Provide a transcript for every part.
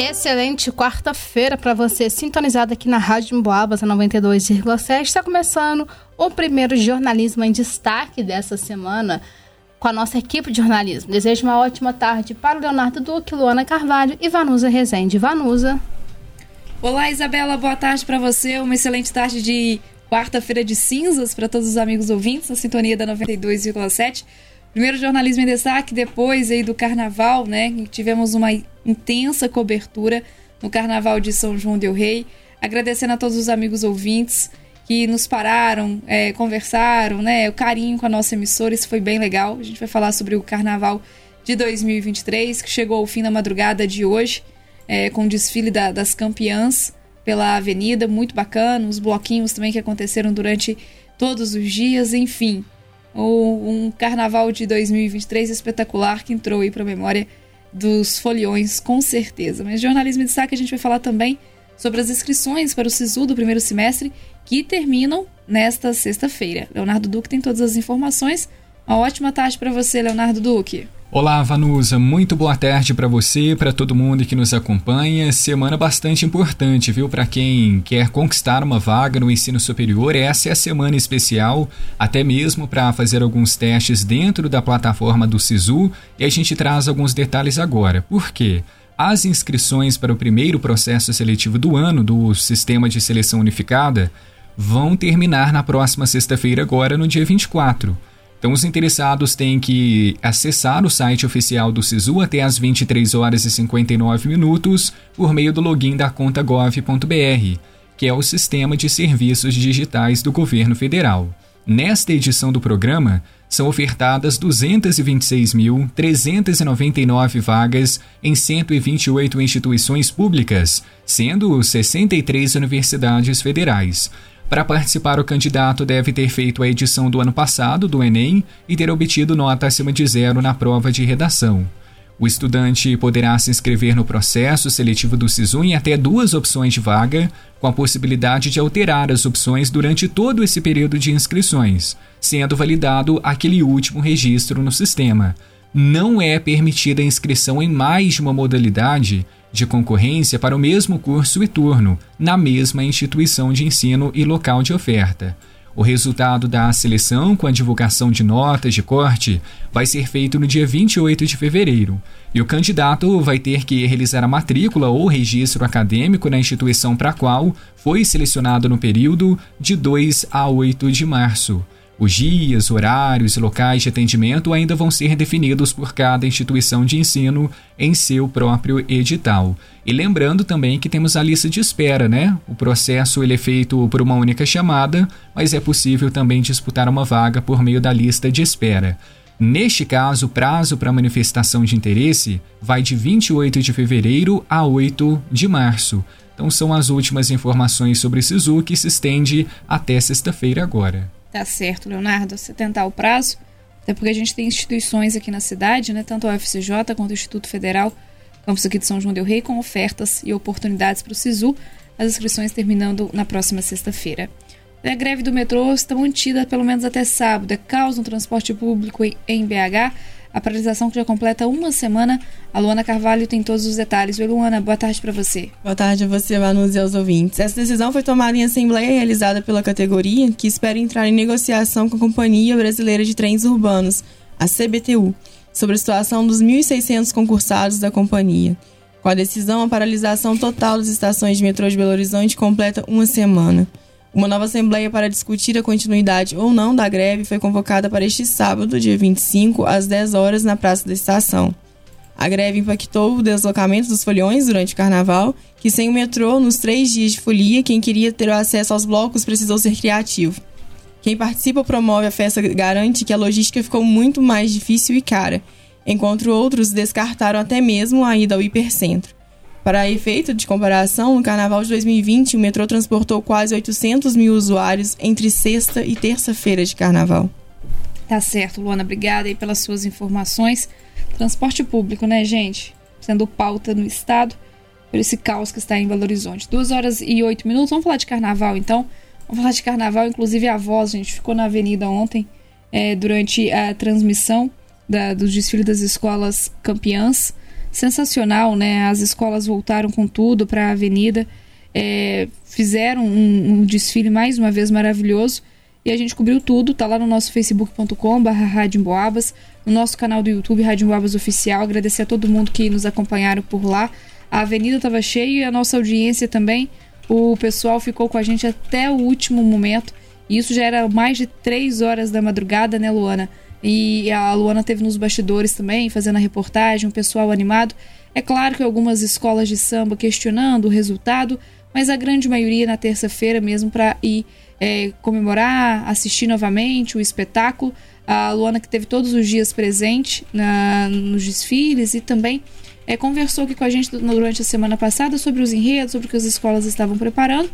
Excelente quarta-feira para você, sintonizado aqui na Rádio Emboabas, a 92,7. Está começando o primeiro jornalismo em destaque dessa semana com a nossa equipe de jornalismo. Desejo uma ótima tarde para o Leonardo Duque, Luana Carvalho e Vanusa Rezende. Vanusa. Olá, Isabela, boa tarde para você. Uma excelente tarde de quarta-feira de cinzas para todos os amigos ouvintes na sintonia da 92,7. Primeiro jornalismo em destaque, depois aí do carnaval, né? Tivemos uma intensa cobertura no carnaval de São João del Rei. Agradecendo a todos os amigos ouvintes que nos pararam, é, conversaram, né? O carinho com a nossa emissora, isso foi bem legal. A gente vai falar sobre o carnaval de 2023, que chegou ao fim da madrugada de hoje, é, com o desfile da, das campeãs pela avenida, muito bacana. Os bloquinhos também que aconteceram durante todos os dias, enfim um carnaval de 2023 espetacular que entrou aí para a memória dos foliões, com certeza. Mas jornalismo de destaque a gente vai falar também sobre as inscrições para o SISU do primeiro semestre que terminam nesta sexta-feira. Leonardo Duque tem todas as informações. Uma ótima tarde para você, Leonardo Duque. Olá, Vanusa. Muito boa tarde para você, para todo mundo que nos acompanha. Semana bastante importante, viu? Para quem quer conquistar uma vaga no ensino superior, essa é a semana especial, até mesmo para fazer alguns testes dentro da plataforma do SISU, e a gente traz alguns detalhes agora. Por quê? As inscrições para o primeiro processo seletivo do ano do Sistema de Seleção Unificada vão terminar na próxima sexta-feira, agora no dia 24. Então, os interessados têm que acessar o site oficial do SISU até às 23 horas e 59 minutos por meio do login da conta gov.br, que é o sistema de serviços digitais do governo federal. Nesta edição do programa, são ofertadas 226.399 vagas em 128 instituições públicas, sendo 63 universidades federais. Para participar, o candidato deve ter feito a edição do ano passado do Enem e ter obtido nota acima de zero na prova de redação. O estudante poderá se inscrever no processo seletivo do SISU em até duas opções de vaga, com a possibilidade de alterar as opções durante todo esse período de inscrições, sendo validado aquele último registro no sistema. Não é permitida a inscrição em mais de uma modalidade de concorrência para o mesmo curso e turno, na mesma instituição de ensino e local de oferta. O resultado da seleção com a divulgação de notas de corte vai ser feito no dia 28 de fevereiro, e o candidato vai ter que realizar a matrícula ou registro acadêmico na instituição para a qual foi selecionado no período de 2 a 8 de março. Os dias, horários e locais de atendimento ainda vão ser definidos por cada instituição de ensino em seu próprio edital. E lembrando também que temos a lista de espera, né? O processo ele é feito por uma única chamada, mas é possível também disputar uma vaga por meio da lista de espera. Neste caso, o prazo para manifestação de interesse vai de 28 de fevereiro a 8 de março. Então são as últimas informações sobre o SISU que se estende até sexta-feira agora. Tá certo, Leonardo, você tentar o prazo, até porque a gente tem instituições aqui na cidade, né, tanto a UFCJ quanto o Instituto Federal, campus aqui de São João del Rei, com ofertas e oportunidades para o SISU, as inscrições terminando na próxima sexta-feira. A greve do metrô está mantida pelo menos até sábado. É caos no transporte público em BH a paralisação que já completa uma semana. A Luana Carvalho tem todos os detalhes. Oi, Luana, boa tarde para você. Boa tarde a você, Vanus e aos ouvintes. Essa decisão foi tomada em assembleia realizada pela categoria, que espera entrar em negociação com a Companhia Brasileira de Trens Urbanos, a CBTU, sobre a situação dos 1.600 concursados da companhia. Com a decisão, a paralisação total das estações de metrô de Belo Horizonte completa uma semana. Uma nova assembleia para discutir a continuidade ou não da greve foi convocada para este sábado, dia 25, às 10 horas, na Praça da Estação. A greve impactou o deslocamento dos foliões durante o carnaval, que sem o metrô, nos três dias de folia, quem queria ter acesso aos blocos precisou ser criativo. Quem participa ou promove a festa garante que a logística ficou muito mais difícil e cara, enquanto outros descartaram até mesmo a ida ao hipercentro. Para efeito de comparação, no carnaval de 2020, o metrô transportou quase 800 mil usuários entre sexta e terça-feira de carnaval. Tá certo, Luana, obrigada aí pelas suas informações. Transporte público, né, gente? Sendo pauta no estado por esse caos que está em Belo Horizonte. Duas horas e oito minutos. Vamos falar de carnaval, então. Vamos falar de carnaval, inclusive a voz, gente, ficou na avenida ontem é, durante a transmissão da, do desfile das escolas campeãs sensacional, né? As escolas voltaram com tudo para a avenida, é, fizeram um, um, desfile mais uma vez maravilhoso e a gente cobriu tudo. Tá lá no nosso facebook.com/barra no nosso canal do YouTube Rádio Emboabas Oficial. Agradecer a todo mundo que nos acompanharam por lá. A avenida estava cheia e a nossa audiência também. O pessoal ficou com a gente até o último momento. E isso já era mais de três horas da madrugada, né, Luana? E a Luana teve nos bastidores também, fazendo a reportagem, um pessoal animado. É claro que algumas escolas de samba questionando o resultado, mas a grande maioria na terça-feira mesmo para ir é, comemorar, assistir novamente o espetáculo. A Luana que teve todos os dias presente na, nos desfiles e também é, conversou aqui com a gente durante a semana passada sobre os enredos, sobre o que as escolas estavam preparando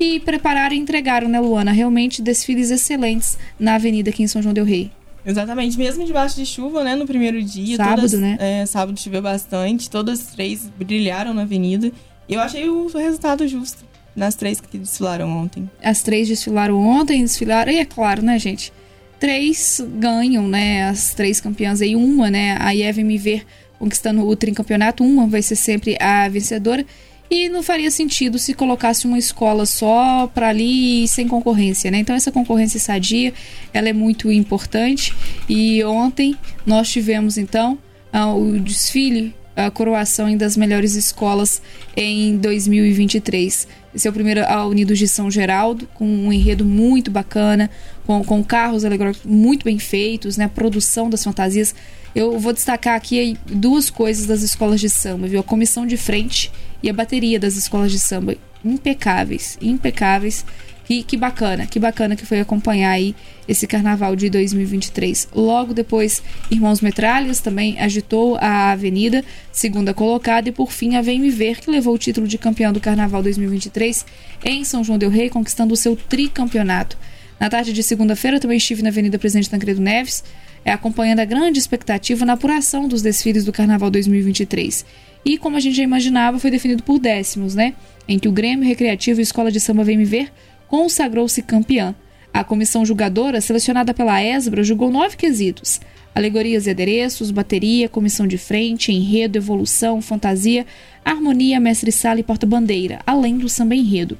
e prepararam e entregaram, né, Luana? Realmente desfiles excelentes na avenida aqui em São João Del Rei. Exatamente, mesmo debaixo de chuva, né, no primeiro dia. Sábado, todas, né? É, sábado choveu bastante, todas as três brilharam na avenida. E eu achei o resultado justo nas três que desfilaram ontem. As três desfilaram ontem, desfilaram, e é claro, né, gente? Três ganham, né, as três campeãs aí, uma, né, a Eve me ver conquistando o tricampeonato, uma vai ser sempre a vencedora. E não faria sentido se colocasse uma escola só para ali sem concorrência, né? Então essa concorrência sadia, ela é muito importante. E ontem nós tivemos então o desfile, a coroação das melhores escolas em 2023. Esse é o primeiro a Unidos de São Geraldo, com um enredo muito bacana, com, com carros alegóricos muito bem feitos, né? A produção das fantasias eu vou destacar aqui duas coisas das escolas de samba, viu? A comissão de frente e a bateria das escolas de samba. Impecáveis, impecáveis. Que, que bacana, que bacana que foi acompanhar aí esse carnaval de 2023. Logo depois, Irmãos Metralhas também agitou a avenida, segunda colocada, e por fim a Vem Me Ver, que levou o título de campeão do carnaval 2023 em São João Del Rei, conquistando o seu tricampeonato. Na tarde de segunda-feira também estive na Avenida Presidente Tancredo Neves, é, acompanhando a grande expectativa na apuração dos desfiles do Carnaval 2023. E, como a gente já imaginava, foi definido por décimos, né? Em que o Grêmio Recreativo e Escola de Samba Vem Me Ver consagrou-se campeã. A comissão julgadora, selecionada pela ESBRA, julgou nove quesitos: alegorias e adereços, bateria, comissão de frente, enredo, evolução, fantasia, harmonia, mestre-sala e porta-bandeira, além do samba enredo.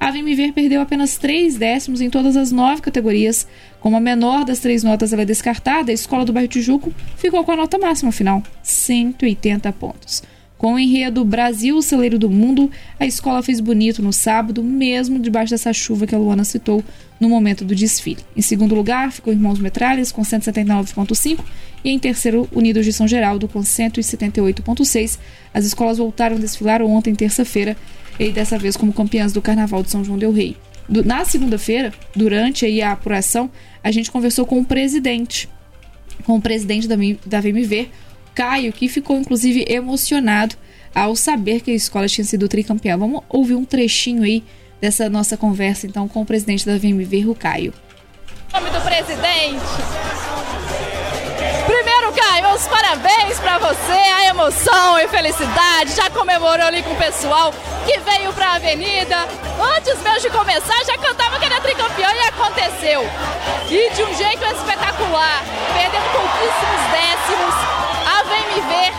A Vem Me Ver perdeu apenas três décimos em todas as nove categorias. Como a menor das três notas ela é descartada, a Escola do Bairro Tijuco ficou com a nota máxima final, 180 pontos. Com o enredo Brasil, o celeiro do mundo, a escola fez bonito no sábado, mesmo debaixo dessa chuva que a Luana citou no momento do desfile. Em segundo lugar, ficou Irmãos Metralhas, com 179,5, e em terceiro, Unidos de São Geraldo, com 178,6. As escolas voltaram a desfilar ontem, terça-feira, e dessa vez como campeãs do Carnaval de São João del Rei. Do, na segunda-feira, durante aí a apuração, a gente conversou com o presidente, com o presidente da, da VMV, Caio, que ficou inclusive emocionado ao saber que a escola tinha sido tricampeã. Vamos ouvir um trechinho aí dessa nossa conversa então com o presidente da VMV, o Caio. Em nome do presidente, Primeiro, Caio, os parabéns para você, a emoção e felicidade. Já comemorou ali com o pessoal que veio para a avenida. Antes mesmo de começar, já cantava que era tricampeão e aconteceu. E de um jeito espetacular, perdendo pouquíssimos décimos. A Vem Me Ver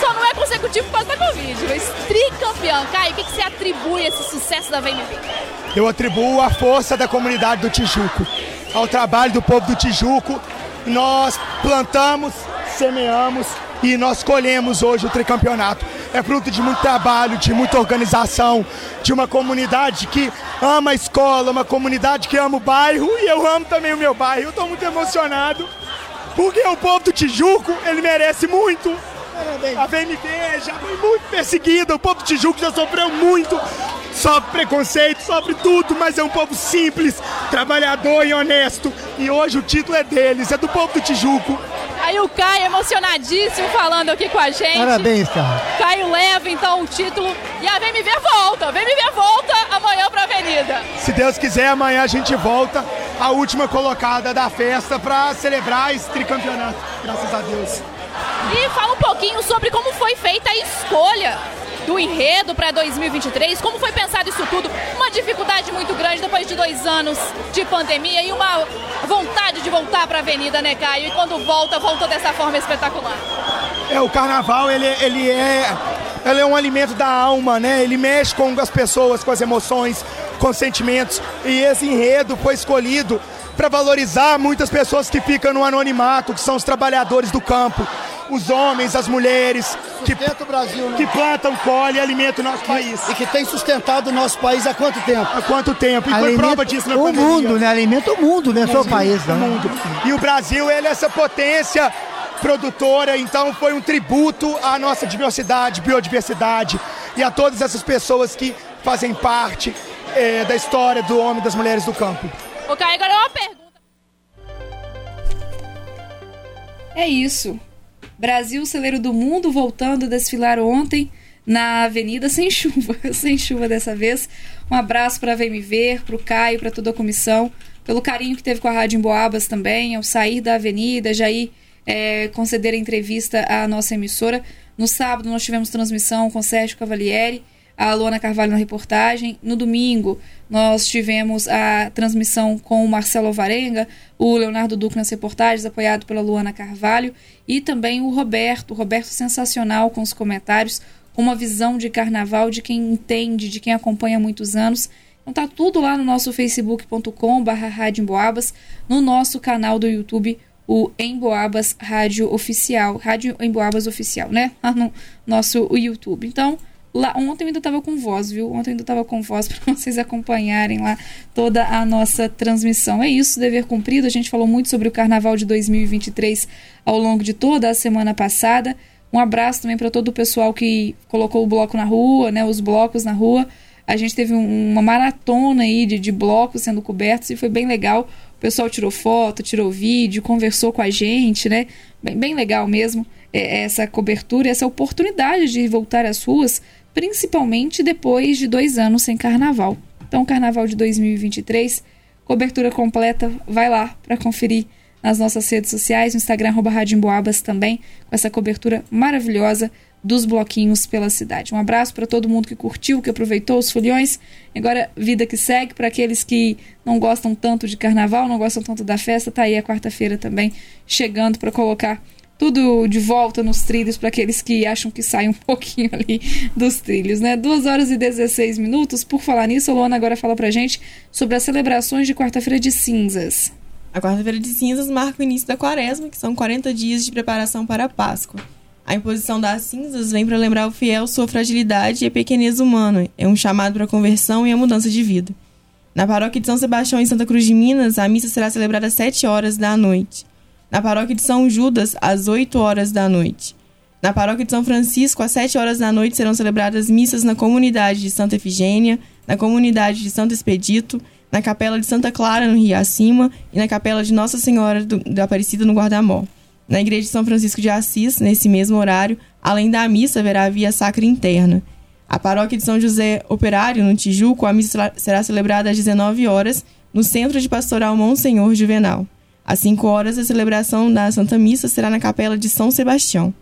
só não é consecutivo por causa da Covid, mas tricampeão. Caio, o que, que você atribui esse sucesso da Vem Me Ver? Eu atribuo a força da comunidade do Tijuco, ao trabalho do povo do Tijuco nós plantamos, semeamos e nós colhemos hoje o tricampeonato. É fruto de muito trabalho, de muita organização, de uma comunidade que ama a escola, uma comunidade que ama o bairro e eu amo também o meu bairro. Eu estou muito emocionado porque o povo do Tijuco, ele merece muito. A VMB já foi muito perseguida, o povo do Tijuco já sofreu muito sofre preconceito, sofre tudo, mas é um povo simples, trabalhador e honesto. E hoje o título é deles, é do povo do Tijuco. Aí o Caio emocionadíssimo falando aqui com a gente. Parabéns, cara. Caio leva então o título e a Vem Me Ver volta. Vem Me Ver volta amanhã pra Avenida. Se Deus quiser, amanhã a gente volta a última colocada da festa para celebrar esse tricampeonato. Graças a Deus. E fala um pouquinho sobre como foi feita a escolha do enredo para 2023, como foi pensado isso tudo? Uma dificuldade muito grande depois de dois anos de pandemia e uma vontade de voltar para a Avenida, né, Caio? E quando volta, voltou dessa forma espetacular. É, o carnaval, ele, ele é ele é um alimento da alma, né? Ele mexe com as pessoas, com as emoções, com os sentimentos. E esse enredo foi escolhido para valorizar muitas pessoas que ficam no anonimato, que são os trabalhadores do campo, os homens, as mulheres, que, o Brasil, né? que plantam, colhem e alimentam o nosso país. E que tem sustentado o nosso país há quanto tempo? Há quanto tempo? E foi Alimenta prova disso na o pandemia. mundo, né? Alimenta o mundo, né? Só o país, O né? mundo. E o Brasil, ele é essa potência produtora, então foi um tributo à nossa diversidade, biodiversidade e a todas essas pessoas que fazem parte eh, da história do homem e das mulheres do campo. Caio, agora é uma pergunta. É isso. Brasil, celeiro do mundo, voltando a desfilar ontem na avenida sem chuva, sem chuva dessa vez. Um abraço para Me Ver, para o Caio, para toda a comissão, pelo carinho que teve com a Rádio Emboabas também, ao sair da avenida, já ir é, conceder a entrevista à nossa emissora. No sábado nós tivemos transmissão com Sérgio Cavalieri, a Luana Carvalho na reportagem. No domingo, nós tivemos a transmissão com o Marcelo Alvarenga, o Leonardo Duque nas reportagens, apoiado pela Luana Carvalho, e também o Roberto, o Roberto sensacional com os comentários, com uma visão de carnaval de quem entende, de quem acompanha há muitos anos. Então tá tudo lá no nosso facebook.com barra no nosso canal do YouTube, o Emboabas Rádio Oficial, Rádio Emboabas Oficial, né? Lá no nosso YouTube. Então, Lá, ontem eu ainda estava com voz, viu? Ontem eu ainda estava com voz para vocês acompanharem lá toda a nossa transmissão. É isso, dever cumprido. A gente falou muito sobre o carnaval de 2023 ao longo de toda a semana passada. Um abraço também para todo o pessoal que colocou o bloco na rua, né? Os blocos na rua. A gente teve um, uma maratona aí de, de blocos sendo cobertos e foi bem legal. O pessoal tirou foto, tirou vídeo, conversou com a gente, né? Bem, bem legal mesmo é, essa cobertura, essa oportunidade de voltar às ruas principalmente depois de dois anos sem carnaval. Então, carnaval de 2023, cobertura completa, vai lá para conferir nas nossas redes sociais, no Instagram, Emboabas também, com essa cobertura maravilhosa dos bloquinhos pela cidade. Um abraço para todo mundo que curtiu, que aproveitou os foliões. Agora, vida que segue, para aqueles que não gostam tanto de carnaval, não gostam tanto da festa, tá aí a quarta-feira também chegando para colocar tudo de volta nos trilhos para aqueles que acham que saem um pouquinho ali dos trilhos, né? 2 horas e 16 minutos. Por falar nisso, a Luana agora fala pra gente sobre as celebrações de quarta-feira de cinzas. A quarta-feira de cinzas marca o início da quaresma, que são 40 dias de preparação para a Páscoa. A imposição das cinzas vem para lembrar o fiel sua fragilidade e a pequenez humana. É um chamado para a conversão e a mudança de vida. Na paróquia de São Sebastião, em Santa Cruz de Minas, a missa será celebrada às 7 horas da noite na paróquia de São Judas, às 8 horas da noite. Na paróquia de São Francisco, às 7 horas da noite, serão celebradas missas na comunidade de Santa Efigênia, na comunidade de Santo Expedito, na capela de Santa Clara, no Rio Acima, e na capela de Nossa Senhora do, da Aparecida, no Guardamó. Na igreja de São Francisco de Assis, nesse mesmo horário, além da missa, haverá a via sacra interna. A paróquia de São José Operário, no Tijuco, a missa será celebrada às 19 horas, no Centro de Pastoral Monsenhor Juvenal. Às 5 horas, a celebração da Santa Missa será na Capela de São Sebastião.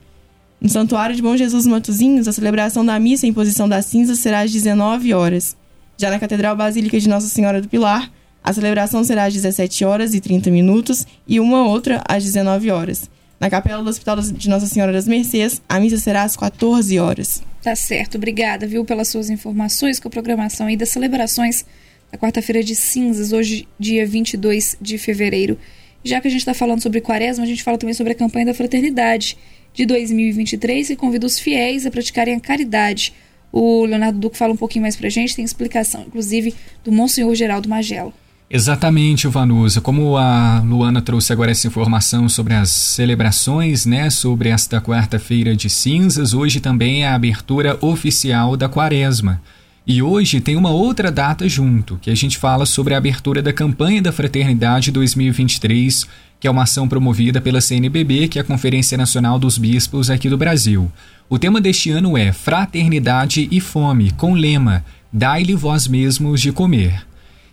No Santuário de Bom Jesus Matozinhos, a celebração da missa em posição das cinzas será às 19 horas. Já na Catedral Basílica de Nossa Senhora do Pilar, a celebração será às 17 horas e 30 minutos e uma outra às 19 horas. Na Capela do Hospital de Nossa Senhora das Mercês, a missa será às 14 horas. Tá certo, obrigada, viu, pelas suas informações com a programação aí das celebrações da quarta-feira de cinzas, hoje, dia 22 de fevereiro. Já que a gente está falando sobre quaresma, a gente fala também sobre a campanha da fraternidade de 2023 e convida os fiéis a praticarem a caridade. O Leonardo Duque fala um pouquinho mais pra gente, tem explicação, inclusive, do Monsenhor Geraldo Magelo. Exatamente, Vanusa. Como a Luana trouxe agora essa informação sobre as celebrações, né, sobre esta quarta-feira de cinzas, hoje também é a abertura oficial da quaresma. E hoje tem uma outra data junto, que a gente fala sobre a abertura da campanha da Fraternidade 2023, que é uma ação promovida pela CNBB, que é a Conferência Nacional dos Bispos aqui do Brasil. O tema deste ano é Fraternidade e Fome, com lema Dai-lhe vós mesmos de comer.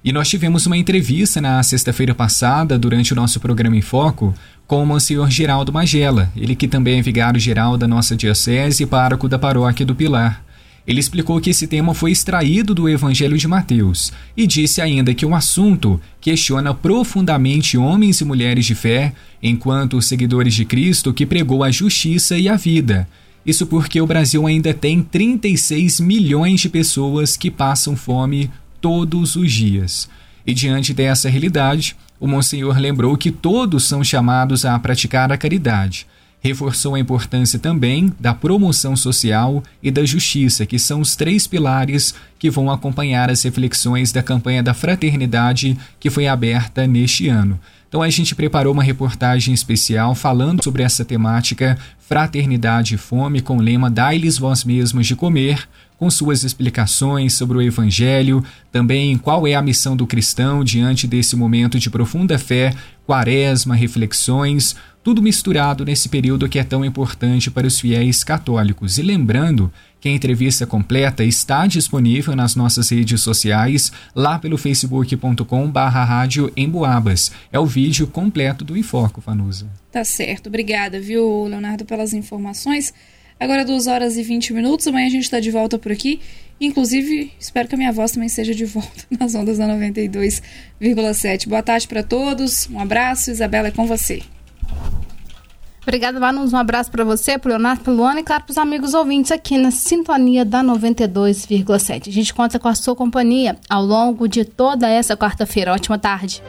E nós tivemos uma entrevista na sexta-feira passada, durante o nosso programa em Foco, com o Monsenhor Geraldo Magela, ele que também é vigário-geral da nossa diocese e pároco da paróquia do Pilar. Ele explicou que esse tema foi extraído do Evangelho de Mateus e disse ainda que o assunto questiona profundamente homens e mulheres de fé, enquanto seguidores de Cristo que pregou a justiça e a vida. Isso porque o Brasil ainda tem 36 milhões de pessoas que passam fome todos os dias. E diante dessa realidade, o Monsenhor lembrou que todos são chamados a praticar a caridade. Reforçou a importância também da promoção social e da justiça, que são os três pilares que vão acompanhar as reflexões da campanha da fraternidade que foi aberta neste ano. Então a gente preparou uma reportagem especial falando sobre essa temática Fraternidade e Fome com o lema Dai-lhes vós mesmos de comer, com suas explicações sobre o Evangelho, também qual é a missão do cristão diante desse momento de profunda fé, quaresma, reflexões, tudo misturado nesse período que é tão importante para os fiéis católicos. E lembrando que a entrevista completa está disponível nas nossas redes sociais, lá pelo facebook.com barra rádio Emboabas. É o vídeo completo do Enfoco, Vanusa. Tá certo. Obrigada, viu, Leonardo, pelas informações. Agora 2 horas e 20 minutos, amanhã a gente está de volta por aqui. Inclusive, espero que a minha voz também seja de volta nas ondas da 92,7. Boa tarde para todos, um abraço, Isabela, é com você. Obrigada, Vanus. Um abraço para você, para o Leonardo, para Luana e, claro, para os amigos ouvintes aqui na sintonia da 92,7. A gente conta com a sua companhia ao longo de toda essa quarta-feira. Ótima tarde.